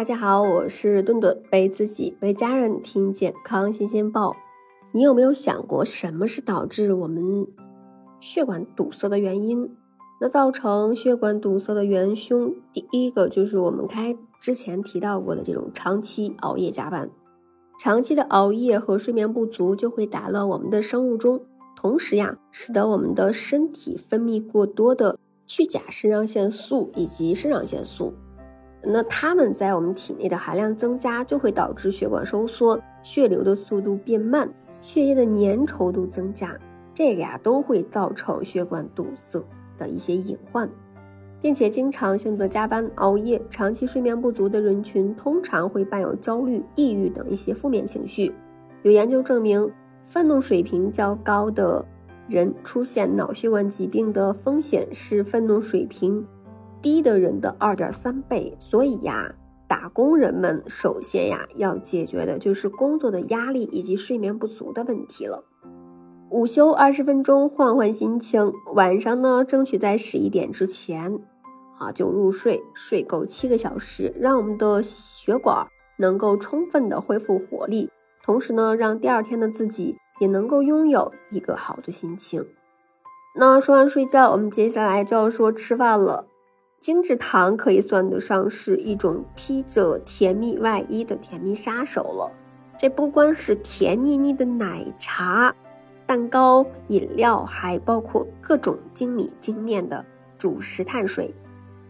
大家好，我是顿顿，为自己为家人听健康新鲜报。你有没有想过，什么是导致我们血管堵塞的原因？那造成血管堵塞的元凶，第一个就是我们开之前提到过的这种长期熬夜加班。长期的熬夜和睡眠不足就会打乱我们的生物钟，同时呀，使得我们的身体分泌过多的去甲肾上腺素以及肾上腺素。那它们在我们体内的含量增加，就会导致血管收缩，血流的速度变慢，血液的粘稠度增加，这个呀都会造成血管堵塞的一些隐患。并且经常性的加班熬夜、长期睡眠不足的人群，通常会伴有焦虑、抑郁等一些负面情绪。有研究证明，愤怒水平较高的人出现脑血管疾病的风险是愤怒水平低的人的二点三倍。所以呀，打工人们首先呀要解决的就是工作的压力以及睡眠不足的问题了。午休二十分钟，换换心情。晚上呢，争取在十一点之前。啊，就入睡，睡够七个小时，让我们的血管能够充分的恢复活力，同时呢，让第二天的自己也能够拥有一个好的心情。那说完睡觉，我们接下来就要说吃饭了。精制糖可以算得上是一种披着甜蜜外衣的甜蜜杀手了。这不光是甜腻腻的奶茶、蛋糕、饮料，还包括各种精米精面的主食碳水。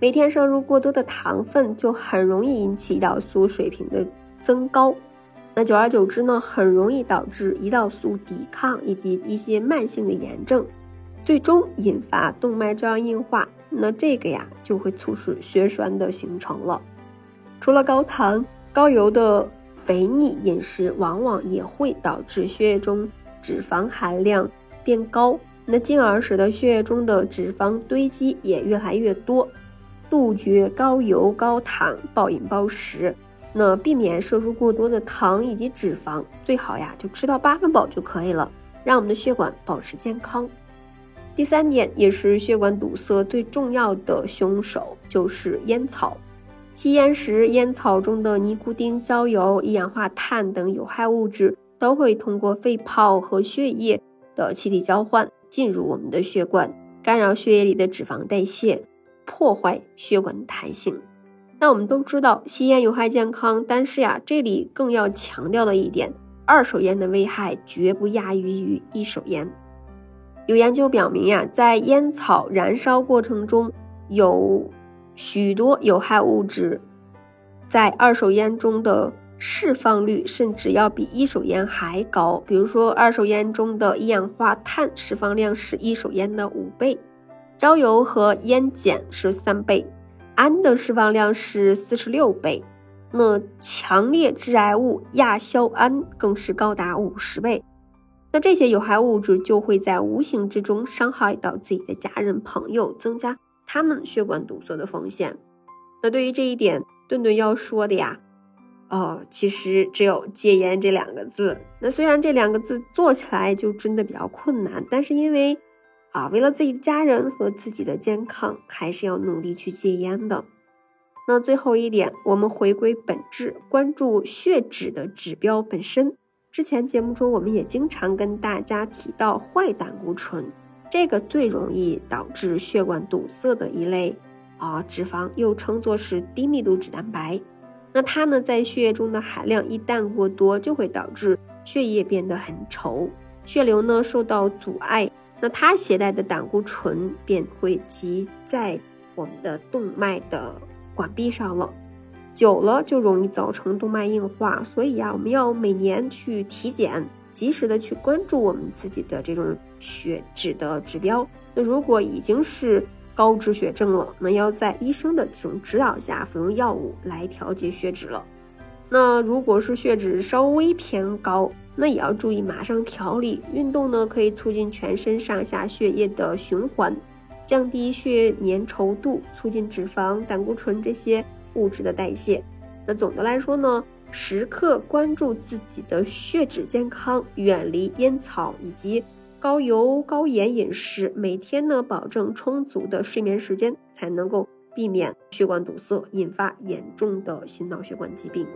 每天摄入过多的糖分，就很容易引起胰岛素水平的增高。那久而久之呢，很容易导致胰岛素抵抗以及一些慢性的炎症，最终引发动脉粥样硬化。那这个呀，就会促使血栓的形成了。除了高糖、高油的肥腻饮食，往往也会导致血液中脂肪含量变高，那进而使得血液中的脂肪堆积也越来越多。杜绝高油高糖、暴饮暴食，那避免摄入过多的糖以及脂肪，最好呀就吃到八分饱就可以了，让我们的血管保持健康。第三点，也是血管堵塞最重要的凶手，就是烟草。吸烟时，烟草中的尼古丁、焦油、一氧化碳等有害物质都会通过肺泡和血液的气体交换进入我们的血管，干扰血液里的脂肪代谢。破坏血管的弹性。那我们都知道吸烟有害健康，但是呀，这里更要强调的一点，二手烟的危害绝不亚于于一手烟。有研究表明呀，在烟草燃烧过程中，有许多有害物质在二手烟中的释放率甚至要比一手烟还高。比如说，二手烟中的一氧化碳释放量是一手烟的五倍。焦油和烟碱是三倍，氨的释放量是四十六倍，那强烈致癌物亚硝胺更是高达五十倍。那这些有害物质就会在无形之中伤害到自己的家人朋友，增加他们血管堵塞的风险。那对于这一点，顿顿要说的呀，哦，其实只有戒烟这两个字。那虽然这两个字做起来就真的比较困难，但是因为。啊，为了自己的家人和自己的健康，还是要努力去戒烟的。那最后一点，我们回归本质，关注血脂的指标本身。之前节目中，我们也经常跟大家提到坏胆固醇，这个最容易导致血管堵塞的一类啊脂肪，又称作是低密度脂蛋白。那它呢，在血液中的含量一旦过多，就会导致血液变得很稠，血流呢受到阻碍。那它携带的胆固醇便会积在我们的动脉的管壁上了，久了就容易造成动脉硬化。所以呀，我们要每年去体检，及时的去关注我们自己的这种血脂的指标。那如果已经是高脂血症了，那要在医生的这种指导下服用药物来调节血脂了。那如果是血脂稍微偏高，那也要注意马上调理。运动呢，可以促进全身上下血液的循环，降低血粘稠度，促进脂肪、胆固醇这些物质的代谢。那总的来说呢，时刻关注自己的血脂健康，远离烟草以及高油高盐饮食，每天呢保证充足的睡眠时间，才能够避免血管堵塞引发严重的心脑血管疾病。